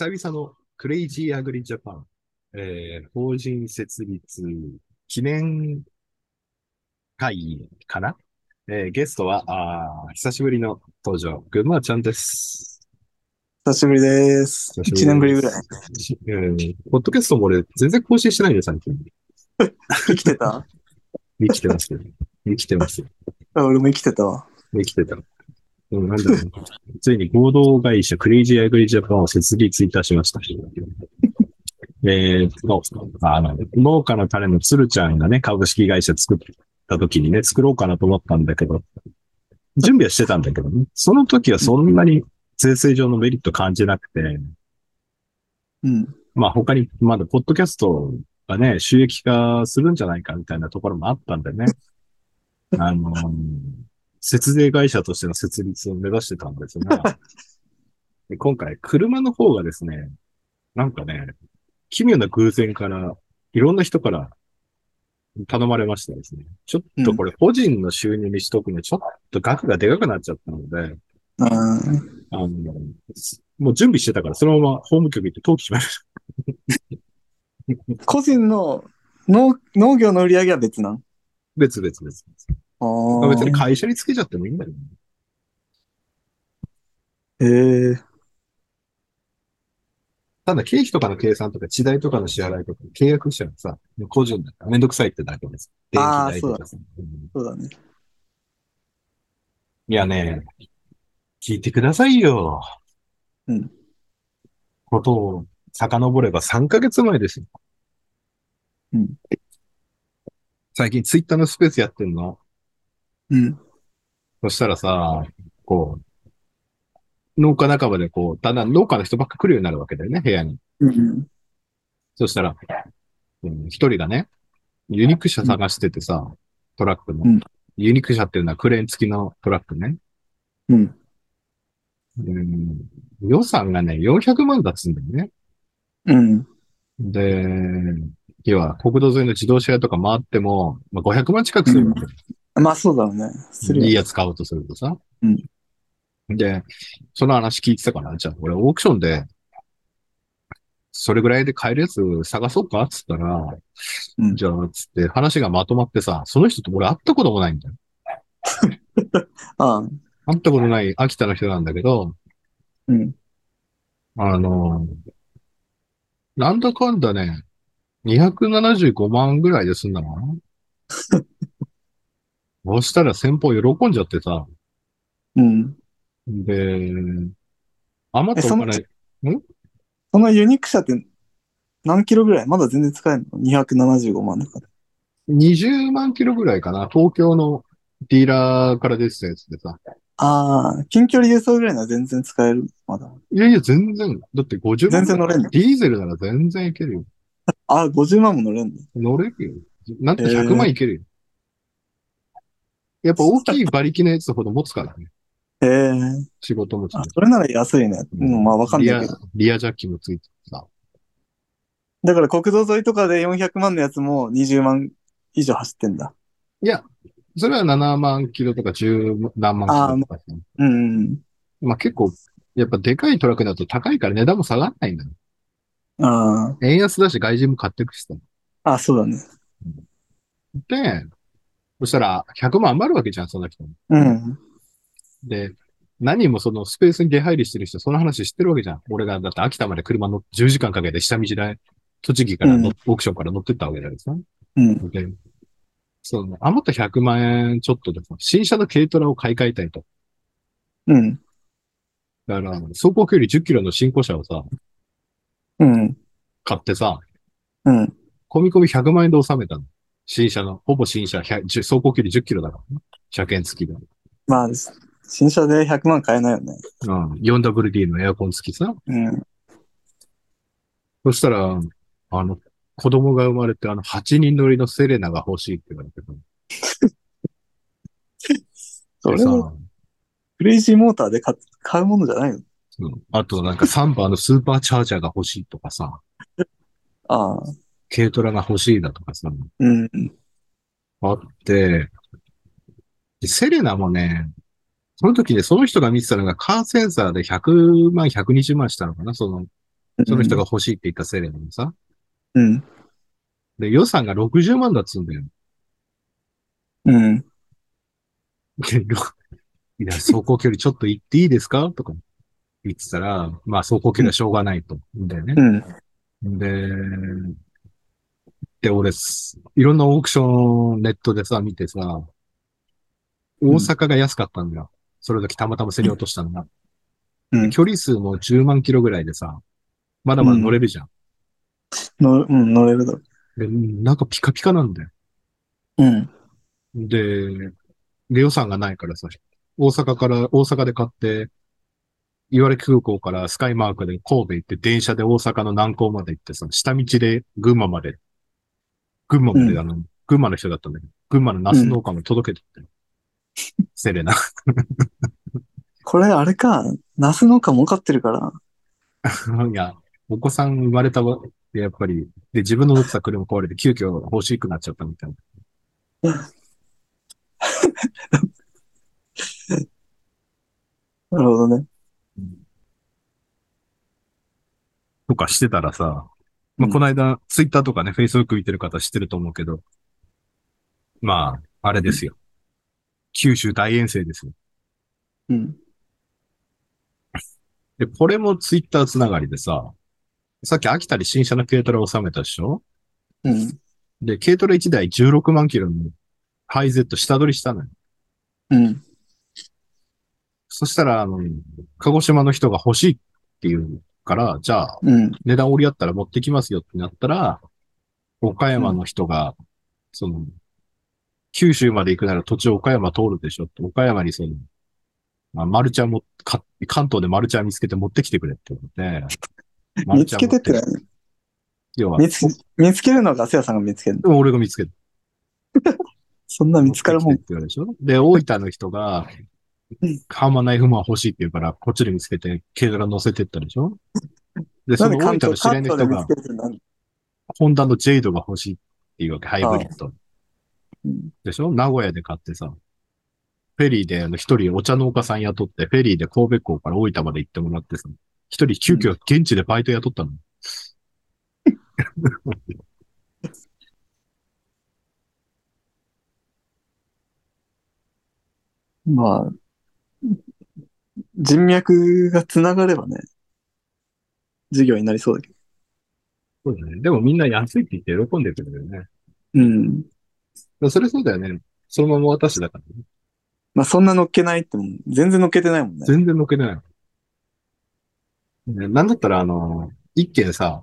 久々のクレイジーアグリジャパン、えー、法人設立記念会かな？えー、ゲストは、あ久しぶりの登場、ぐまちゃんです。久しぶりです。久しぶり1年ぶりぐらい。うん。ポッドキャストも俺全然更新してないよ、最近。生きてた？生きてますよ。生きてますよ。あ俺も生きてたわ。生きてた。うん、なんだろう。ついに合同会社クレイジーアグリジャパンを設立いたしました。えーと、あの、農家の種のつるちゃんがね、株式会社作った時にね、作ろうかなと思ったんだけど、準備はしてたんだけどね、その時はそんなに税制上のメリット感じなくて、うん。まあ他にまだポッドキャストがね、収益化するんじゃないかみたいなところもあったんでね。あの、節税会社としての設立を目指してたんですが、で今回車の方がですね、なんかね、奇妙な偶然から、いろんな人から頼まれましてですね、ちょっとこれ個人の収入にしとくのちょっと額がでかくなっちゃったので、うん。あの、もう準備してたからそのまま法務局行って登記しました。個人の農農業の売り上げは別なん？別々別あ々。あ。別に会社につけちゃってもいいんだよね。へえ。ただ経費とかの計算とか地代とかの支払いとか契約者はさ、個人だからめんどくさいってだけです。電気代とかさ。うんそうだね。いやね、聞いてくださいよ。うん。ことを遡れば3ヶ月前ですよ。うん。最近ツイッターのスペースやってんの。うん。そしたらさ、こう、農家仲間でこう、だんだん農家の人ばっか来るようになるわけだよね、部屋に。うん。そしたら、うん一人がね、ユニーク車探しててさ、トラックの。うんユニーク車っていうのはクレーン付きのトラックね。うん。うん、予算がね、400万だっつうんだよね。うん。で、要は国道沿いの自動車屋とか回っても、まあ、500万近くするわけ。まあそうだね。するよいいやつ買おうとするとさ。うんで、その話聞いてたから、じゃあ俺オークションで、それぐらいで買えるやつ探そうか？っつったら、うんじゃあ、つって話がまとまってさ、その人と俺会ったこともないんだよ。ああ。会ったことない秋田の人なんだけど、うん。あの、なんだかんだね、275万ぐらいで済んだの そしたら先方喜んじゃってさ、うん。で、余ったお金、そのユニーク車って何キロぐらい？まだ全然使えるの ?275 万だから。20万キロぐらいかな、東京のディーラーから出てたやつでさ。ああ、近距離輸送ぐらいなら全然使える。まだ。いやいや、全然、だって50万。全然乗れんの？ディーゼルなら全然いけるよ。ああ、50万も乗れんの？乗れるよ。なんと100万いけるよ。やっぱ大きい馬力のやつほど持つからね。へえ。仕事持ちのあ、それなら安いね。うん、まあわかんないけど。リア、リアジャッキもついててさ。だから国道沿いとかで400万のやつも20万以上走ってんだ。いや、それは7万キロとか10何万キロとかさ。うん。まあ結構、やっぱでかいトラックだと高いから値段も下がらないんだよ。あ円安だし外人も買ってくしさ。あ。あ、そうだね。で、そしたら100万余るわけじゃん、その人も。うん。で、何人もそのスペースに出入りしてる人、その話知ってるわけじゃん。俺がだって秋田まで車の10時間かけて下道で、栃木からの、うんオークションから乗ってったわけだけどさ。うん。で、その、余った100万円ちょっとでさ、新車の軽トラを買い替えたいと。うん。だから、走行距離10キロの新古車をさ、うん。買ってさ、うん。込み込み100万円で収めたの。新車の、ほぼ新車、100 10走行距離10キロだからね。車検付きで。まあ、新車で100万買えないよね。うん。4WD のエアコン付きさ。うん。そしたら、あの、子供が生まれて、あの、8人乗りのセレナが欲しいって言われてた。それでさはクレイジーモーターで買買うものじゃないの？うんあとなんかサンバーのスーパーチャージャーが欲しいとかさ、ああ。軽トラが欲しいだとかさ、うん。あって、でセレナもね、その時ね、その人が見てたのがカーセンサーで100万、120万したのかな、その、その人が欲しいって言ったセレナにさ。うん。で、予算が60万だっつうんだよ。うん。いや、走行距離ちょっと行っていいですか？とか言ってたら、まあ走行距離はしょうがないと。んだよね。うん。で、で、俺す、いろんなオークションネットでさ、見てさ、大阪が安かったんだよ。それだけたまたま競り落としたのが。うん。距離数も10万キロぐらいでさ、まだまだ乗れるじゃん。の、うん、乗れるだろ。で、なんかピカピカなんだよ。うん。で、で予算がないからさ、大阪から、大阪で買って、岩手空港からスカイマークで神戸行って、電車で大阪の南港まで行ってさ、下道で群馬まで、群馬まで、うんあの、群馬の人だったんだけど、群馬のナス農家まで届けてって、セレナ。これあれか、ナス農家儲かってるから。いや、お子さん生まれたわで、やっぱり、で、自分の乗ってた車壊れて、急遽欲しくなっちゃったみたいな。なるほどね。とかしてたらさ、まあ、うんこの間、ツイッターとかね、フェイスブック見てる方知ってると思うけど、まあ、あれですよ。九州大遠征ですよ。うん。で、これもツイッターつながりでさ、さっき秋田に新車の軽トラを収めたでしょ？うん。で、軽トラ1台16万キロのハイゼット下取りしたのよ。うん。そしたら、あの、鹿児島の人が欲しいっていうから、じゃあ、うん。値段折り合ったら持ってきますよってなったら、岡山の人が、その、九州まで行くなら途中岡山通るでしょって、岡山にその、まあ、マルチャーも、か関東でマルチャー見つけて持ってきてくれってことで、マ ル見つけてって要は、見つけ、見つけるのはガス屋さんが見つける俺が見つけて。そんな見つかるもん持って。言われるでしょで、大分の人がうん、ハーマーナイフマン欲しいって言うから、こっちで見つけて、軽トラ乗せてったでしょ？で、その大分の東、知り合いの人がホンダのジェイドが欲しいっていうわけ、ハイブリッド。うん。でしょ？名古屋で買ってさ、フェリーであの一人お茶農家さん雇って、フェリーで神戸港から大分まで行ってもらってさ、一人急遽現地でバイト雇ったの。まあ、人脈がつながればね、授業になりそうだけど。そうだね。でもみんな安いって言って喜んでくれるよね。うん。でそれそうだよね。そのまま私だからね。まあそんな乗っけないってもん、全然乗っけてないもんね。全然乗っけない。ねなんだったらあの、一件さ、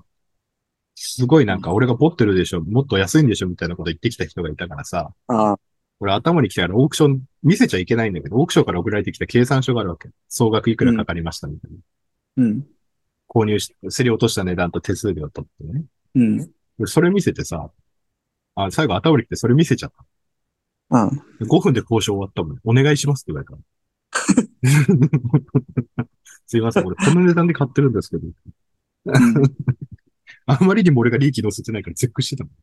すごいなんか俺がボってるでしょ、もっと安いんでしょみたいなこと言ってきた人がいたからさ、ああ、俺頭に来たからオークション見せちゃいけないんだけど、オークションから送られてきた計算書があるわけ。総額いくらかかりましたみたいな。うん。購入し、競り落とした値段と手数料取ってね。うん。でそれ見せてさ、あ、最後頭に来てそれ見せちゃった。ああ、で5分で交渉終わったもん。お願いしますって言われた。すいません、俺この値段で買ってるんですけど。うん あんまりにも俺が利益乗せてないからチェックしてたもん。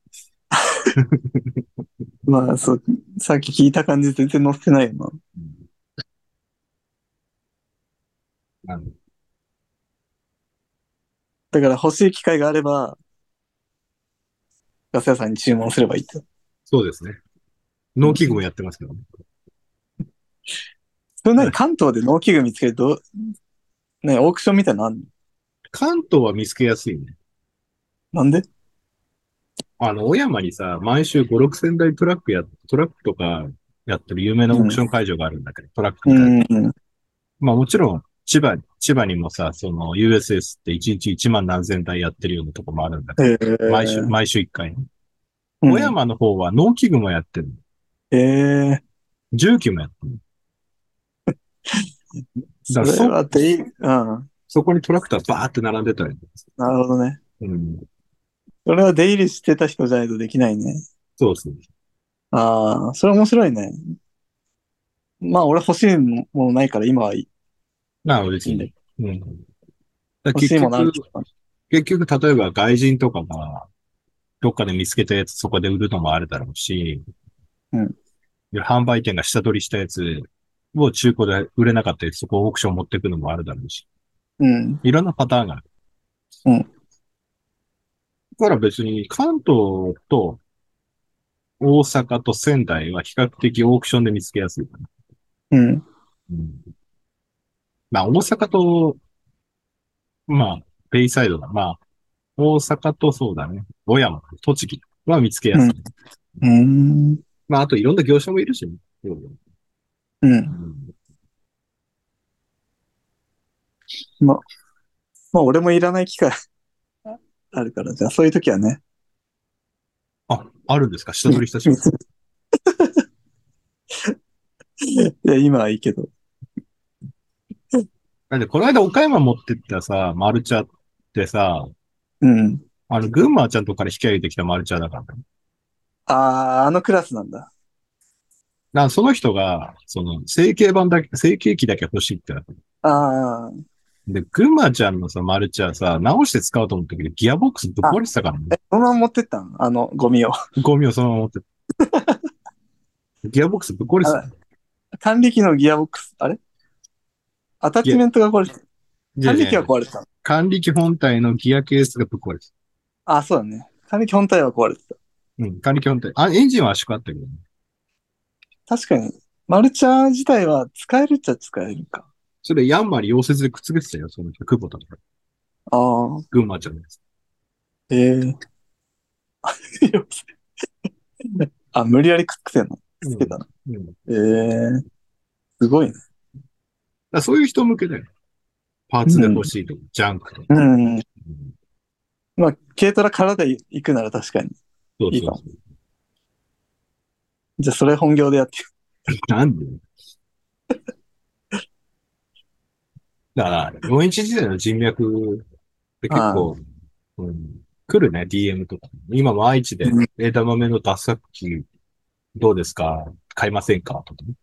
まあそう、さっき聞いた感じ全然乗ってないよな。あのだから欲しい機会があれば、ガス屋さんに注文すればいいって。そうですね。農機具もやってますけどね。それ何関東で農機具見つけると、ね、オークションみたいなのあんの？関東は見つけやすいね。なんで？あの、小山にさ、毎週5、6千台トラックや、トラックとかやってる有名なオークション会場があるんだけど、トラックうみたいな。ん。まあもちろん、千葉、千葉にもさ、その USS って1日1万何千台やってるようなとこもあるんだけえど、ー、毎週、毎週1回ね。うん小山の方は農機具もやってる。ええ重機もやってる。そ だそれはでいい。うん。そこにトラクターバーって並んでたり。なるほどね。うん。それは出入りしてた人じゃないとできないね。そうそう。ああ、それ面白いね。まあ、俺欲しいものないから今はいい。まあ、別に。うん。だから欲し結いものある局、結局、例えば外人とかが、どっかで見つけたやつそこで売るのもあるだろうし、うんで販売店が下取りしたやつを中古で売れなかったやつそこオークション持ってくのもあるだろうし、うん。いろんなパターンがある。うんだから別に関東と大阪と仙台は比較的オークションで見つけやすいかな。うん。うん。まあ大阪と、まあ、ベイサイドだ。まあ、大阪とそうだね。小山、栃木は見つけやすい。うん。まあ、あといろんな業者もいるしね。うんうん。まあ、俺もいらない機会あるから、じゃあそういう時はね。あ、あるんですか？下取りしたし。いや、今はいいけど。なんで、この間岡山持ってったさ、マルチャってさ、うん。あの、群馬ちゃんとこから引き上げてきたマルチャだからね。ああ、あのクラスなんだ。だからその人が、その、成形版だけ、成形機だけ欲しいってなって。ああ、で、群馬ちゃんのさ、マルチャさ、直して使おうと思ったけど、ギアボックスぶっ壊れてたからね。え、そのまま持ってったん？あの、ゴミを。ゴミをそのまま持ってった。ギアボックスぶっ壊れてた。管理機のギアボックス、あれ？アタッチメントが壊れてた。管理機は壊れてた。管理機本体のギアケースがぶっ壊れてた。あ、そうだね。管理機本体は壊れてた。うん、管理機本体。あ、エンジンは圧縮あったけどね。確かに、マルチャー自体は使えるっちゃ使えるか。それヤンマーに溶接でくっつけてたよ、その人、久保田とか。ああ、群馬ちゃんのやつ。ええ あ、無理やりくっつけたの？つけたの？うん。だかええすごいね。らそういう人向けだよ。パーツで欲しいとか、ジャンクとか。うん。うんまあ、軽トラからで行くなら確かに。そうそうそじゃあ、それ本業でやってう。なんで？だから、4インチ時代の人脈って結構、うん、来るね、DM とか。今も愛知でうん枝豆の脱作機どうですか？買いませんか？とかね。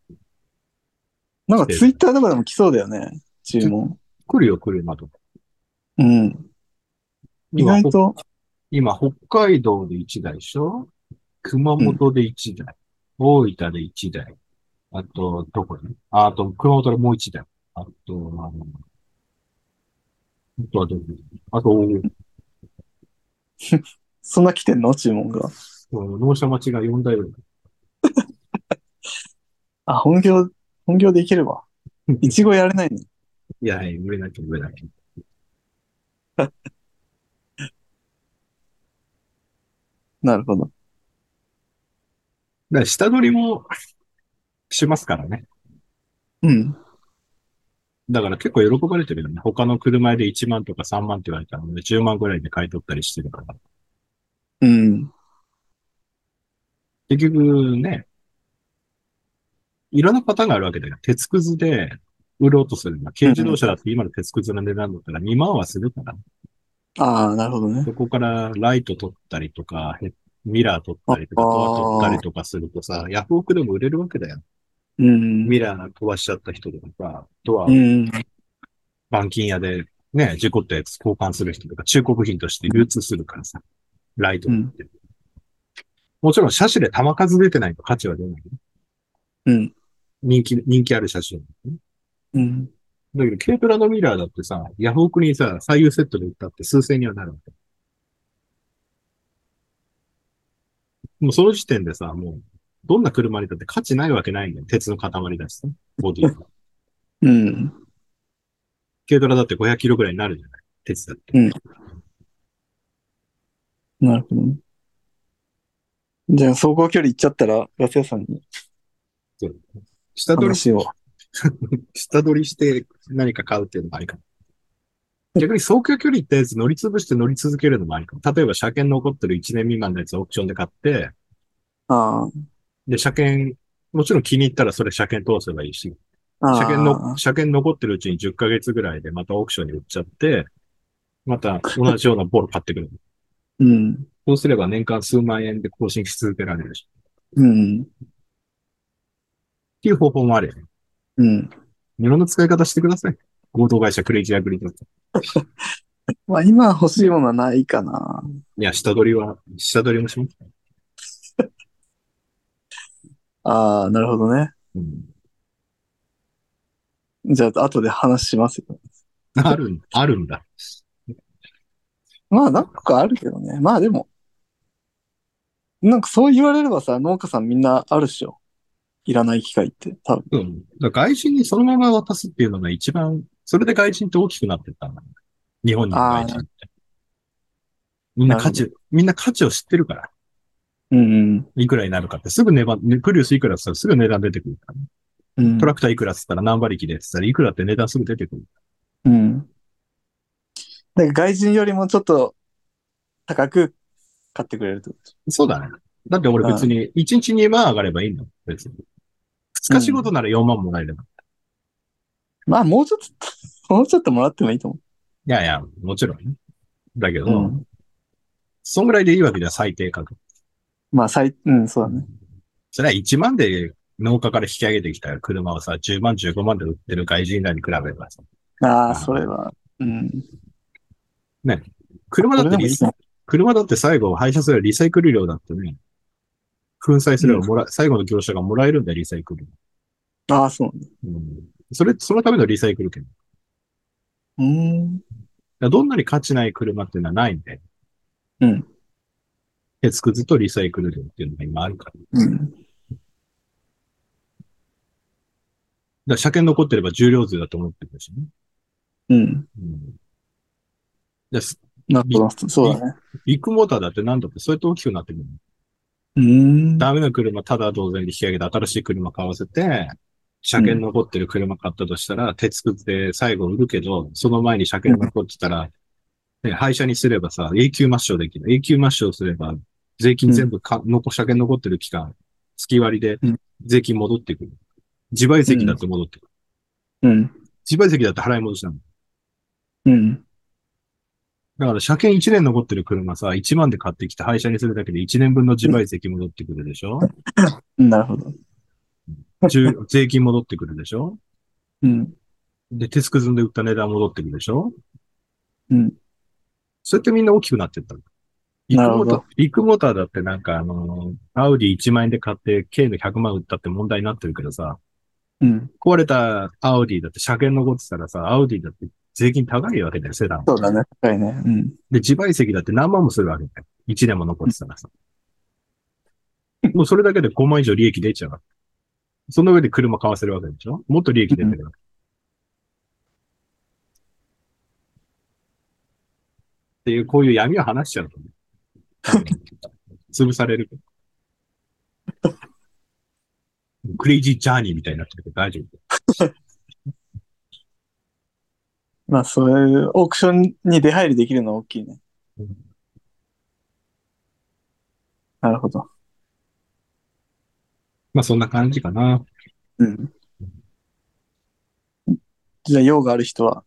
なんかツイッターとかでも来そうだよね。注文。来るよ、来るよ、まと。うん。意今外と、今、北海道で1台でしょ？熊本で1台、大分で1台。あと、どこに？ああと、熊本でもう1台。あと、あの、あとはどこあと、そんな来てんの？注文が。納車待ちが4台ぐらい。あ、本業、本業でいければ。いちごやれないの？いや、はい、売れなきゃ売れなきゃ。なるほど。だ下取りもしますからね。うん。だから結構喜ばれてるよね。他の車で1万とか3万って言われたので10万ぐらいで買い取ったりしてるから。うん。結局ね、いろんなパターンがあるわけだよ。鉄くずで売ろうとするの。軽自動車だって今の鉄くずの値段だったら2万はするから。ああ、なるほどね。そこからライト取ったりとか、ヘミラー取ったりとか、ドア取ったりとかするとさ、ヤフオクでも売れるわけだよ。うん。ミラー飛ばしちゃった人とかさ、ドアうん。板金屋でね、事故ったやつ交換する人とか、中古部品として流通するからさ、ライトって。もちろん、車種で弾数出てないと価値は出ないよ。うん。人気、人気ある車種、ね。うん。だけど、軽トラのミラーだってさ、ヤフオクにさ、左右セットで売ったって数千にはなるわけ。もうその時点でさ、もう、どんな車にだって価値ないわけないんだよ。鉄の塊だしさ、ボディが。うん。軽トラだって500キロぐらいになるじゃない鉄だって。なるほどね。じゃあ、走行距離行っちゃったら、ガス屋さんに下取り話を。下取りして何か買うっていうのもありかも。逆に走行距離行ったやつ乗り潰して乗り続けるのもありかも。例えば車検残ってる1年未満のやつをオークションで買って、あで、車検、もちろん気に入ったらそれ車検通せばいいし、あ。車検あの、車検残ってるうちに10ヶ月ぐらいでまたオークションに売っちゃって、また同じようなボロ買ってくる。うん。そうすれば年間数万円で更新し続けられるし。うん。っていう方法もあるよね。うん。いろんな使い方してください。合同会社クレイジーアグリーとか。まあ、今欲しいものはないかな。いや、下取りは、下取りもします。ああ、なるほどね。うん。じゃあ、後で話しますよ。あるん、あるんだ。まあ、なんかあるけどね。まあでも、なんかそう言われればさ、農家さんみんなあるっしょ。いらない機械って、多分。うん。外人にそのまま渡すっていうのが一番、それで外人って大きくなってったんだ。日本にの外人って。みんな価値、みんな価値を知ってるから。うんうん。いくらになるかってすぐ値段、ねプリウスいくらって言ったらすぐ値段出てくるから、ね。うんトラクターいくらって言ったら何馬力でって言ったらいくらって値段すぐ出てくる。うん。だから外人よりもちょっと高く買ってくれるってこと？そうだね。だって俺別に1日2万上がればいいんだもん。別に。2日仕事なら4万もらえれば。ょまあ、もうちょっと、もうちょっともらってもいいと思いやいや、もちろんね。だけう。ど、うん。そんぐらいでいいわけでは最低価格。まあ、最、うん、そうだね。それは1万で農家から引き上げてきた車をさ、10万、15万で売ってる外人らに比べればさ、ああ、それは、うん。車だってリ。車だって最後廃車すればリサイクル料だってね、粉砕すればもら、最後の業者がもらえるんだよ、リサイクル。ああ、そううん。それ、そのためのリサイクル権。だかなんだ。うん。らどんなに価値ない車っていうのはないんで。うん。鉄くずとリサイクル料っていうのが今あるから。うん。ら車検残ってれば重量税だと思ってるしね。うん。うん。ですなるほど。そうだね。ビッグモーターだって何だってそうやって大きくなってくる。うん。ダメな車ただ同然で引き上げて新しい車買わせて、車検残ってる車買ったとしたら、鉄くずで最後売るけど、その前に車検残ってたら、ね、廃車にすればさ、永久抹消できる。永久抹消すれば、税金全部か、残、車検残ってる期間、月割りでうん税金戻ってくる。自賠責だって戻ってくる。うん。自賠責だって払い戻しなの。うん。だから車検1年残ってる車さ、1万で買ってきて廃車にするだけで1年分の自賠責戻ってくるでしょ、なるほど。重税金戻ってくるでしょ？うん。で、鉄くずで売った値段戻ってくるでしょ？うん。そうやってみんな大きくなってったの？ビッグモーター、ビッグモーターだってなんかあの、アウディ1万円で買って K の100万売ったって問題になってるけどさ、うん。壊れたアウディだって車検残ってたらさ、アウディだって税金高いわけだよ、セダン。そうだね。高いね。うん。で、自賠責だって何万もするわけだよ。1年も残ってたらさ。もうそれだけで5万以上利益出ちゃう。その上で車買わせるわけでしょ？もっと利益出てるわけ。っていう、こういう闇を話しちゃうとね。潰される。クレイジージャーニーみたいになってるけど大丈夫。まあ、そういうオークションに出入りできるのは大きいねうん。なるほど。まあそんな感じかな。うん。じゃあ、用がある人は、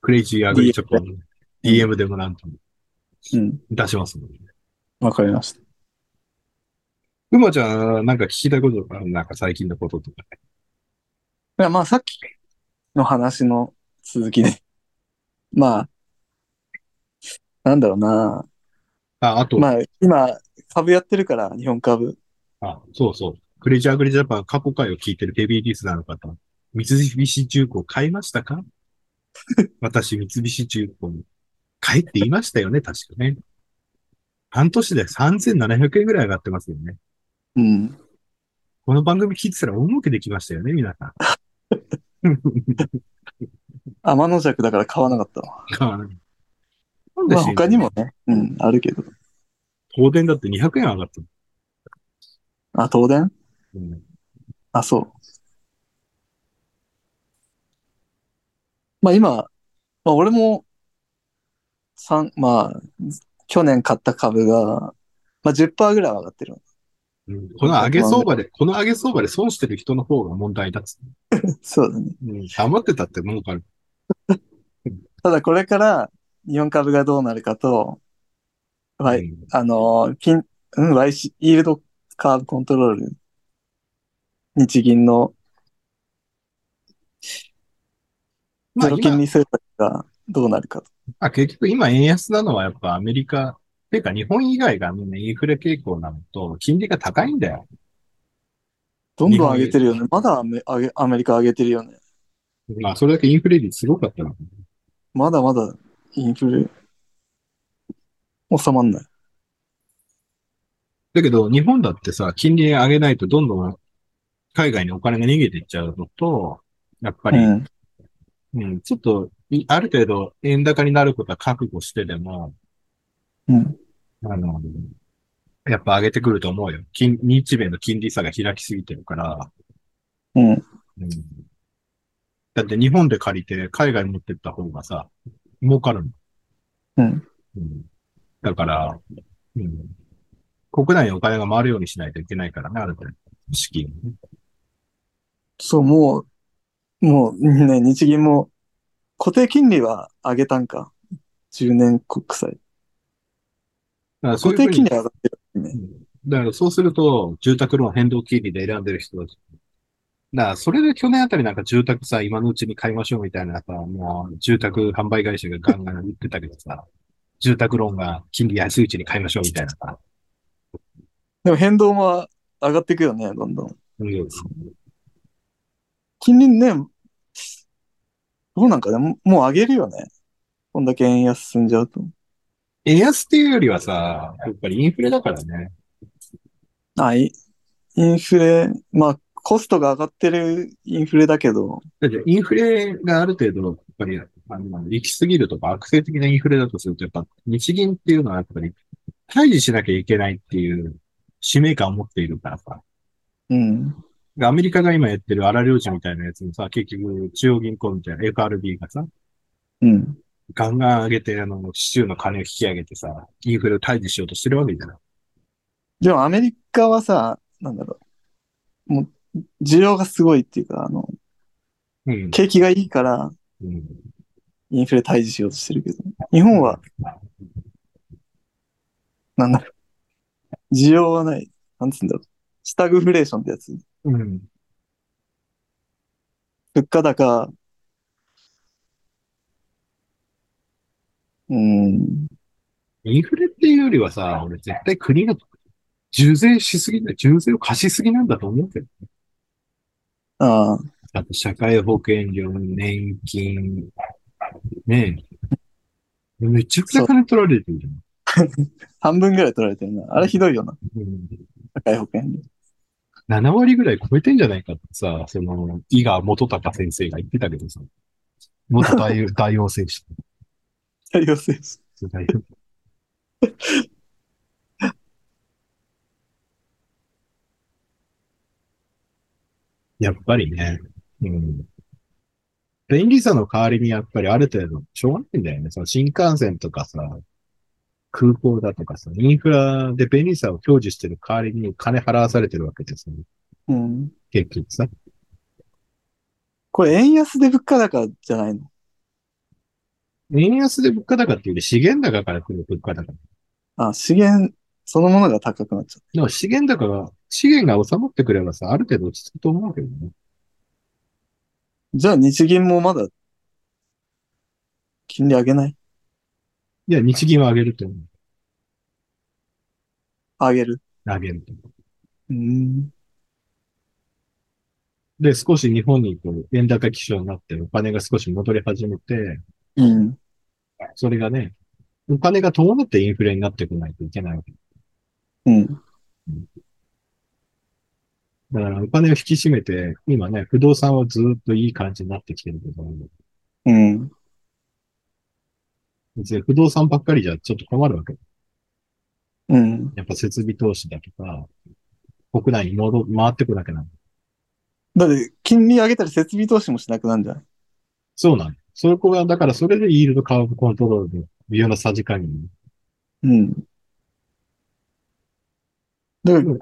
クレイジーアグリチョコ、DM でもなんともうん。出しますので。わかりました。うまちゃん、なんか聞きたいこととか、なんか最近のこととかね。いや、まあ、さっきの話の続きで。まあ、なんだろうな。あ、あと、まあ、今、株やってるから、日本株。あ、そうそう。クレイジーアグリジャパン過去回を聞いてるヘビーリスナーの方、三菱重工買いましたか？私、三菱重工に買えって言いましたよね、確かね。半年で3700円ぐらい上がってますよね。うん。この番組聞いてたら大儲けできましたよね、皆さん。天の弱だから買わなかったわ。買わないなんでまあ、他にもね、うん、あるけど。東電だって200円上がったの。あ、東電？うんあ、そう。まあ今、まあ俺も、三まあ、去年買った株が、まあ10%ぐらいは上がってる。うんこの上げ相場で、この上げ相場で損してる人の方が問題だっつ。そうだね。うん、余ってたって儲かる。ただこれから日本株がどうなるかと、はい、うんあの、ピン、うん、YC、イールドカーブコントロール、日銀のゼロ金利政策がどうなるかと。あ、結局今円安なのはやっぱアメリカ、っていうか日本以外がみんなインフレ傾向なのと、金利が高いんだよ。どんどん上げてるよね。まだアメ上げアメリカ上げてるよね。まあそれだけインフレ率すごかったの。まだまだインフレ。収まんない。だけど、日本だってさ、金利上げないとどんどん海外にお金が逃げていっちゃうのと、やっぱり、うん。うん、ちょっと、いある程度円高になることは覚悟してでも、うん。あの、やっぱ上げてくると思うよ。金、日米の金利差が開きすぎてるから、うん。うん、だって日本で借りて海外持ってった方がさ、儲かるの。うん。うん、だから、うん、国内にお金が回るようにしないといけないからね、ある程度。資金。そう、もう、もうね、日銀も固定金利は上げたんか？10年国債。だ固定金利は上がってるね。うんだからそうすると、住宅ローン変動金利で選んでる人たち。だからそれで去年あたりなんか住宅さ、今のうちに買いましょうみたいなさ、もう住宅販売会社がガンガン言ってたけどさ、住宅ローンが金利安いうちに買いましょうみたいなさ。でも変動も上がっていくよね、どんどん。うん金利ね、どうなんかね、ももう上げるよね。こんだけ円安進んじゃうと。円安っていうよりはさ、やっぱりインフレだからね。あ、いインフレ、まあ、コストが上がってるインフレだけど、だってインフレがある程度、やっぱり、あの、行き過ぎるとか悪性的なインフレだとすると、やっぱ日銀っていうのはやっぱり対峙しなきゃいけないっていう使命感を持っているからさ。うん。アメリカが今やってる荒領事みたいなやつもさ、結局中央銀行みたいな FRB がさ、うん。ガンガン上げて、あの、市中の金を引き上げてさ、インフレを退治しようとしてるわけじゃない。でもアメリカはさ、なんだろう。もう、需要がすごいっていうか、あの、うん。景気がいいから、うん。インフレ退治しようとしてるけど、日本は、なんだろう。需要はない。なんつうんだろう。スタグフレーションってやつ。うん。物価高、うん。インフレっていうよりはさ、俺絶対国が重税しすぎない、重税を貸しすぎなんだと思うけど。ああ、あと社会保険料、年金、ねえ。めちゃくちゃ金取られてるじゃん。半分ぐらい取られてるな。あれひどいよな。うん社会保険料。7割ぐらい超えてんじゃないかってさ、その、伊賀元隆先生が言ってたけどさ、元大王 大王選手。対応制大 やっぱりね、うん。便利さの代わりにやっぱりある程度、しょうがないんだよね。その新幹線とかさ、空港だとかさ、インフラで便利さを享受してる代わりに金払わされてるわけですよね。うん。結局さ。これ円安で物価高じゃないの？円安で物価高っていうより資源高から来る物価高。あ、資源そのものが高くなっちゃっでも資源高が、資源が収まってくればさ、ある程度落ち着くと思うけどね。た。じゃあ日銀もまだ金利上げない？いや、日銀は上げると思う。上げる？上げると思う。うん。で、少し日本にこう、円高基調になって、お金が少し戻り始めて、うん。それがね、お金が伴ってインフレになってこないといけないわけ。うん。だからお金を引き締めて、今ね、不動産はずっといい感じになってきてるけど、うん。別に不動産ばっかりじゃちょっと困るわけ。うん。やっぱ設備投資だとか、国内に戻、回ってくだけなの。だって、金利上げたり設備投資もしなくなるんじゃない？そうなの。そこが、だからそれでイールドカーブコントロールの微妙なさじ加減。うん。だから、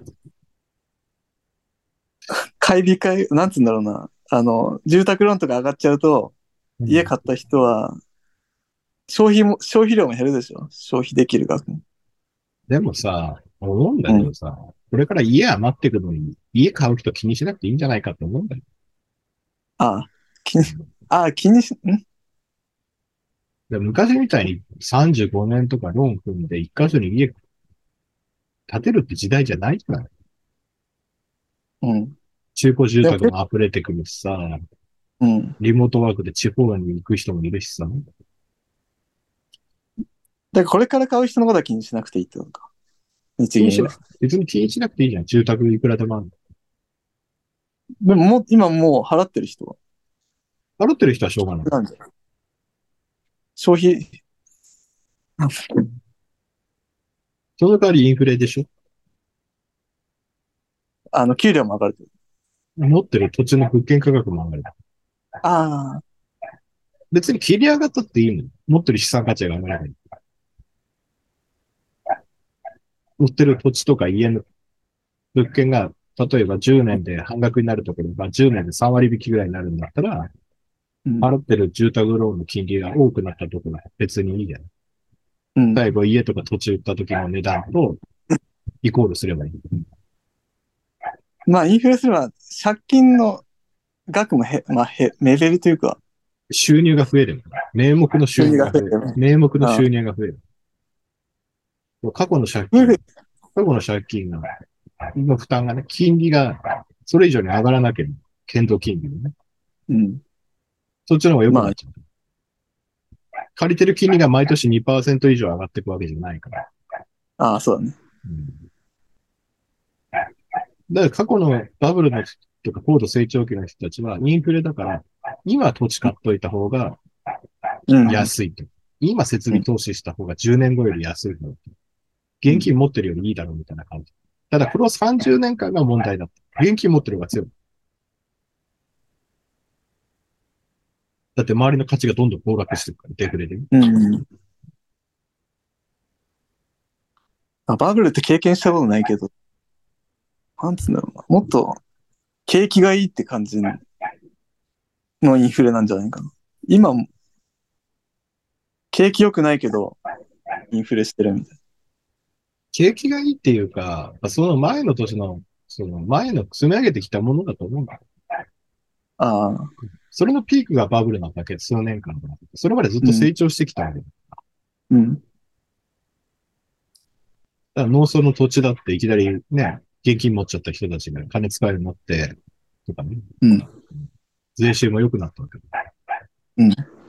買い控え、なんつうんだろうな。あの、住宅ローンとか上がっちゃうと、家買った人は、消費も、消費量も減るでしょ？消費できる額も。でもさ、思うんだけどさ、これから家余ってくのに、家買う人気にしなくていいんじゃないかと思うんだよ。ああ、気に、ああ、気にし、ん？で昔みたいに35年とかローン組んで一箇所に家建てるって時代じゃないじゃないうん。中古住宅も溢れてくるしさ、うん。リモートワークで地方に行く人もいるしさ。だからこれから買う人のことは気にしなくていいってことか。日銀は。別に気にしなくていいじゃん。住宅いくらでもあるの。でももう、今もう払ってる人は。払ってる人はしょうがない。なんで？消費、その代わりインフレでしょ？あの、給料も上がる持ってる土地の物件価格も上がる。と。ああ、別に切り上がったっていいの。持ってる資産価値が上がらない。持ってる土地とか家の物件が、例えば10年で半額になるところが10年で3割引きぐらいになるんだったら、うん。払ってる住宅ローンの金利が多くなったところは別にいいじゃん。うん、最後家とか土地売った時の値段とイコールすればいい。まあ、インフレすれば、借金の額もへ、まあ、へ、目減りというか、収入が増える。名目の収入が増える。名目の収入が増える。過去の借金、過去の借金が、の負担がね、金利がそれ以上に上がらなければ、検討金利のね。うん。そっちの方が良くなっちゃう。借りてる金利が毎年2%以上上がっていくわけじゃないから。ああ、そうだね。うんだから過去のバブルの人とか高度成長期の人たちはインフレだから、今土地買っといた方がうん。安いと。今設備投資した方が10年後より安いと。現金持ってるよりいいだろうみたいな感じ。ただこの30年間が問題だった。現金持ってる方が強い。だって周りの価値がどんどん暴落してるから、デフレで。うん。あ、バブルって経験したことないけど、なんつうんだろうな。もっと、景気がいいって感じのインフレなんじゃないかな。今も、景気良くないけど、インフレしてるみたい景気がいいっていうか、その前の年の、その前の積み上げてきたものだと思うんだ。な。ああ、それのピークがバブルなだけ、数年間だそれまでずっと成長してきたわけだ。うん。だから農村の土地だっていきなりね、現金持っちゃった人たちが金使えるようになって、とかね。うん。税収も良くなったわけだ。うん。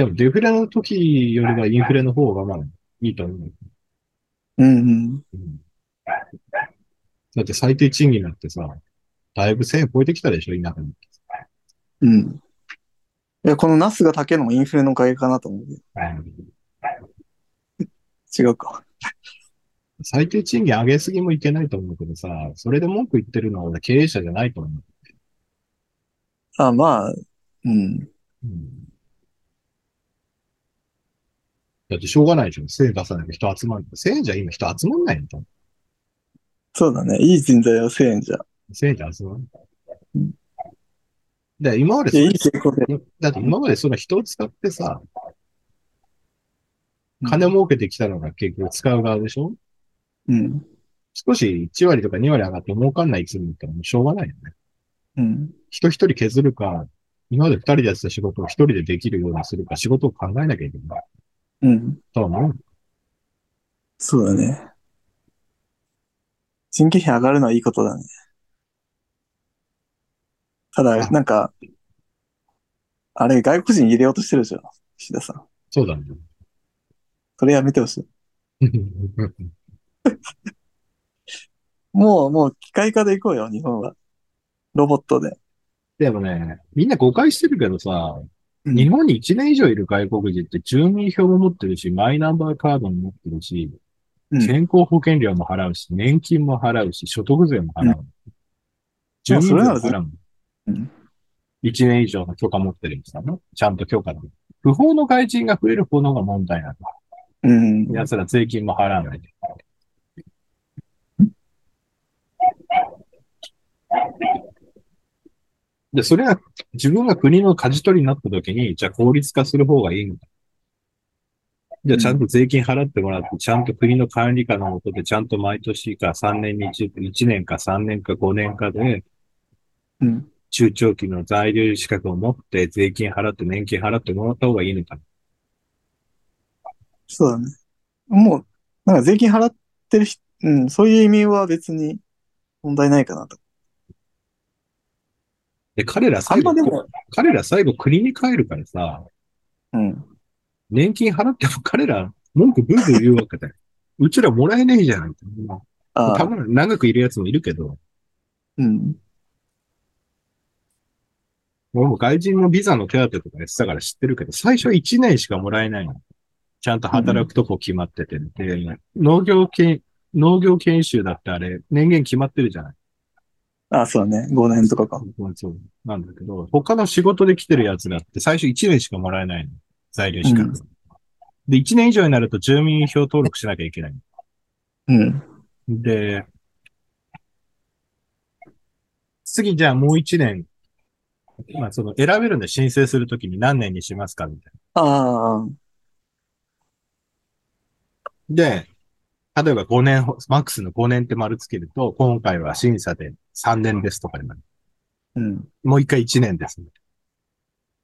でもデフレの時よりはインフレの方がまあいいと思う。うんうん。うんだって最低賃金だってさ、だいぶ1000円超えてきたでしょ、田舎に。うん。いや、このナスが高いのもインフレのおかげかなと思う。違うか。最低賃金上げすぎもいけないと思うけどさ、それで文句言ってるのは俺経営者じゃないと思う。あまあ、うん。うんだってしょうがないでしょ。1000円出さないと人集まる。1000円じゃ今人集まんないんだ。そうだね。いい人材は1000円じゃ。1000円じゃ集まんないうん。で、今までそい。だって今までその人を使ってさ、うん金儲けてきたのが結局使う側でしょ？うん。少し1割とか2割上がって儲かんない罪だったらもうしょうがないよね。うん。人一人削るか、今まで二人でやってた仕事を一人でできるようにするか、仕事を考えなきゃいけない。うん。とは思う。そうだね。人件費上がるのはいいことだね。ただ、なんか、あれ、外国人入れようとしてるじゃん。岸田さん。そうだね。それやめてほしい。もう、もう、機械化で行こうよ、日本は。ロボットで。でもね、みんな誤解してるけどさ、うん日本に1年以上いる外国人って住民票も持ってるし、マイナンバーカードも持ってるし、うん。健康保険料も払うし、年金も払うし、所得税も払う。住民税も払う。うん1年以上の許可持ってるんですよちゃんと許可で。不法の外人が増える方のが問題なの。うん。奴ら税金も払わないで。で、それが自分が国の舵取りになった時に、じゃあ効率化する方がいいのか。じゃあちゃんと税金払ってもらって、ちゃんと国の管理下のもとで、ちゃんと毎年か3年に一度、1年か3年か5年かで、うん。中長期の在留資格を持って税金払って年金払ってもらった方がいいのか。そうだね。もう、なんか税金払ってる人、うん、そういう意味は別に問題ないかなと。で、彼らあ最後彼ら最後国に帰るからさ、うん。年金払っても 彼ら文句ブーブー言うわけだよ。うちらもらえねえじゃん。ああ、たまに長くいるやつもいるけど、うん。俺も外人のビザの手当とかやってたから知ってるけど、最初は1年しかもらえないの。ちゃんと働くとこ決まってて、で、農業研、農業研修だってあれ、年限決まってるじゃない。ああ、そうだね。5年とかか。そう。なんだけど、他の仕事で来てるやつだって最初1年しかもらえないの。在留資格。うんで、1年以上になると住民票登録しなきゃいけない。うん。で、次じゃあもう1年、まあその選べるんで申請するときに何年にしますかみたいああ、な。で、例えば5年、マックスの5年って丸つけると、今回は審査で3年ですとかになる。うん。もう一回1年です。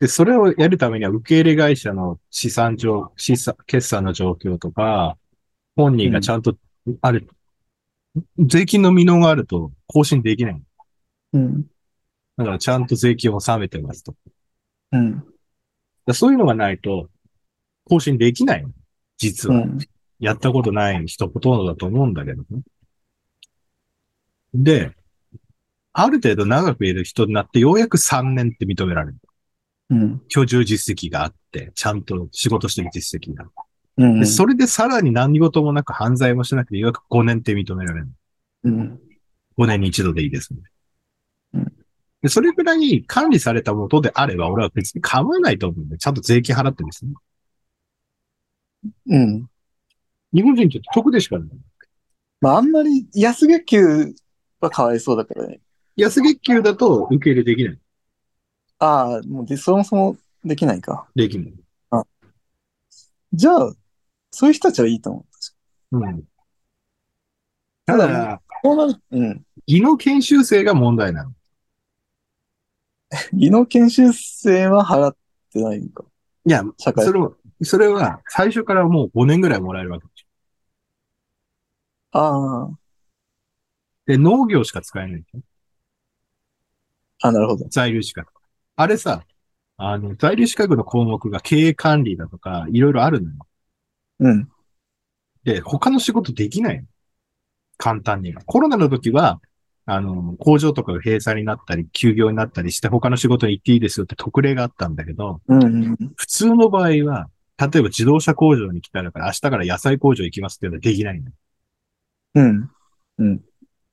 で、それをやるためには受け入れ会社の資産上、資産、決算の状況とか、本人がちゃんとある、税金の未納があると更新できない。うん。だからちゃんと税金を納めてますと。うん。らそういうのがないと更新できないの。実は。うん。やったことない人ほとんどだと思うんだけどね。で、ある程度長くいる人になってようやく3年って認められる。うん。居住実績があって、ちゃんと仕事してる実績が。うん。で、それでさらに何事もなく犯罪もしなくて、ようやく5年って認められる。うん。5年に一度でいいですね。うんで、それぐらい管理されたものであれば、俺は別に構わないと思うんで、ちゃんと税金払ってるんですね。うん。日本人って得でしかない。まあ、あんまり安月給はかわいそうだからね。安月給だと受け入れできない。ああ、もうで、そもそもできないか。できない。じゃあ、そういう人たちはいいと思う。うん。ただ、こうなる、うん。技能研修生が問題なの。技能研修生は払ってないのか。いや、社会それは、それは最初からもう5年ぐらいもらえるわけですよ。ああ、で、農業しか使えないんですよ。あ、なるほど。在留資格。あれさ、あの、在留資格の項目が経営管理だとか、いろいろあるのよ。うん。で、他の仕事できないの。簡単には。コロナの時は、あの、工場とかが閉鎖になったり、休業になったりして、他の仕事に行っていいですよって特例があったんだけど、うんうん。普通の場合は、例えば自動車工場に来たらから、明日から野菜工場行きますっていうのはできないのよ。うん。うん。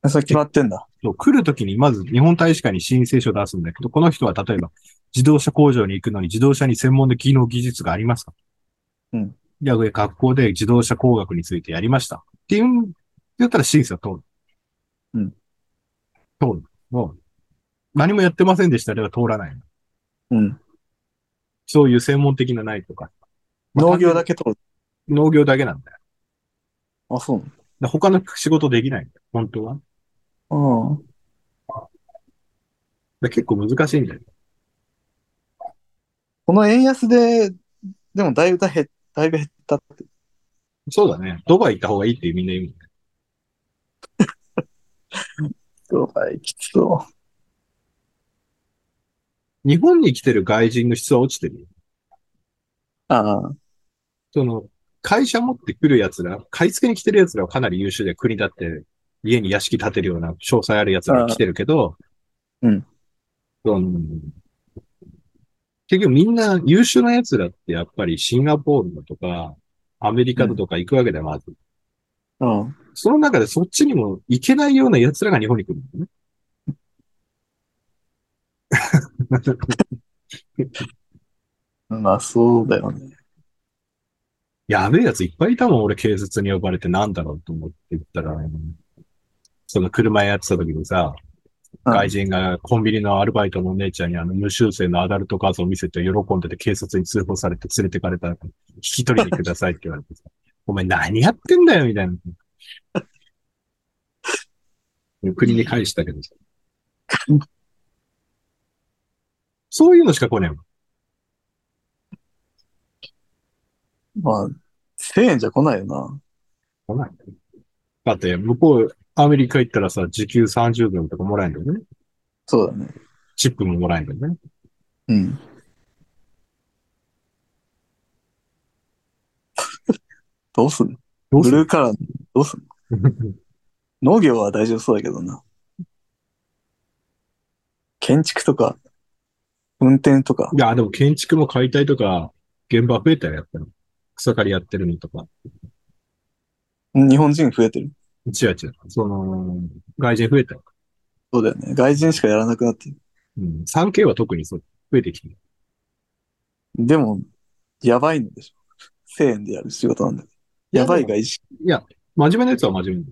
それ決まってんだ。来るときにまず日本大使館に申請書を出すんだけど、この人は例えば自動車工場に行くのに自動車に専門の技能技術がありますか？うん。じゃあ、学校で自動車工学についてやりました。っていうん、言ったら審査通る。うん。通る。もう、何もやってませんでしたら通らない。うん。そういう専門的なないとか。まあ農業だけと、農業だけなんだよ。あ、そうなで他の仕事できないんだよ。本当は。ので結構難しいんだよ。この円安で、でもだいぶだ減だいぶ減ったって。そうだね。ドバイ行った方がいいってみんな言うんだよそうかい、きつそ日本に来てる外人の質は落ちてるよ。う。ああ、その、会社持ってくる奴ら、買い付けに来てる奴らはかなり優秀で国だって家に屋敷建てるような詳細ある奴らが来てるけど、うん。その結局みんな優秀な奴らってやっぱりシンガポールだとか、アメリカだとか行くわけだよ、まず。うん。その中でそっちにも行けないような奴らが日本に来るんだよね。まあ、そうだよね。やべえ奴いっぱいいたもん、俺警察に呼ばれてなんだろうと思って言ったら、その車やってた時にさ、うん外人がコンビニのアルバイトのお姉ちゃんにあの無修正のアダルト画像を見せて喜んでて警察に通報されて連れてかれたら、引き取りにくださいって言われてさ、お前何やってんだよみたいな。国に返したけどさ。そういうのしか来ねえもん。まあ、1000円じゃ来ないよな。来ないだって、向こう、アメリカ行ったらさ、時給30ドルとかもらえるんだよね。そうだね。チップももらえるんだよね。うん。どうすんの？どうするブルーカラー、どうすんの？農業は大丈夫そうだけどな。建築とか、運転とかい、や、でも建築も解体とか、現場増えたよ、やっぱり。草刈りやってるのとか。日本人増えてる？違う違う。その、外人増えたよ。そうだよね。外人しかやらなくなってる。うん。3K は特にそう、増えてきてる。でも、やばいのでしょ。1000円でやる仕事なんだよ。やばい外人。いや、真面目なやつは真面目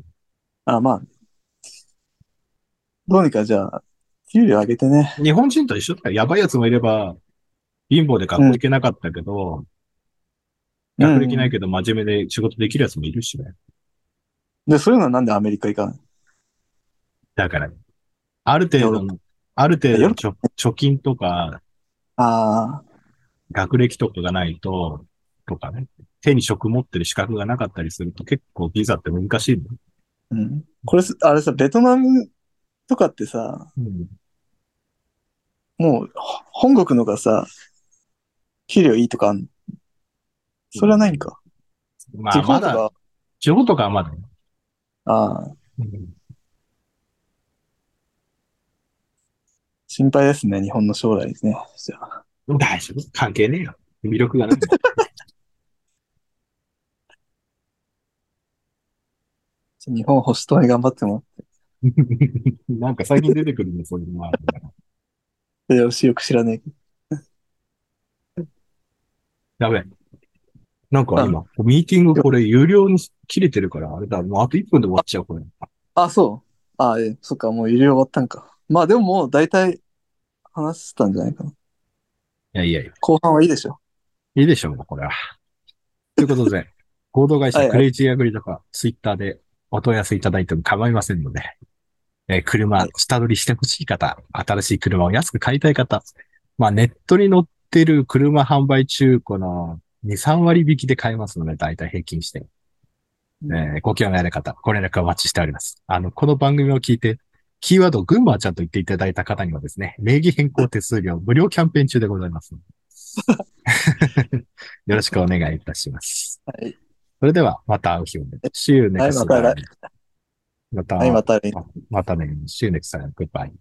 あ、まあ。どうにかじゃあ、給料上げてね。日本人と一緒だよ。やばいやつもいれば、貧乏で学校行けなかったけど、学歴ないけど真面目で仕事できるやつもいるしね。で、そういうのはなんでアメリカ行かないだから、ある程度の、ある程度の貯貯金とか、ああ、学歴とかがないと、とかね、手に職持ってる資格がなかったりすると結構ビザって難しいの。うん。これ、あれさ、ベトナムとかってさ、うん。もう、本国のがさ、給料いいとかあんのそれはないんか。まあ、まだ、か、地方とかはまだね。ああ、うん心配ですね。日本の将来ですね。じゃあ。大丈夫関係ねえよ。魅力がない。じゃあ日本保守党に頑張っても なんか最近出てくるね、そういうのは。らって、よしよく知らねえけど。やべえ。なんか今、ミーティングこれ有料に切れてるから、あれだ、もうあと1分で終わっちゃう、これ。あ、そう。あえそっか、もう有料終わったんか。まあでももう大体話したんじゃないかな。いやいやいや、後半はいいでしょ。いいでしょう、これは。ということで、合同会社クレイジーアグリとか、ツイッターでお問い合わせいただいても構いませんので、えー車はい、下取りしてほしい方、新しい車を安く買いたい方、まあネットに載ってる車販売中古の2、3割引きで買えますので、だいたい平均して。えーご興味ある方、ご連絡お待ちしております。あの、この番組を聞いて、キーワード、群馬ちゃんと言っていただいた方にはですね、名義変更手数料無料キャンペーン中でございます。よろしくお願いいたします。はい。それでは、また会う日をね。See また time. また、はい、またね。またね。See you next time. Goodbye.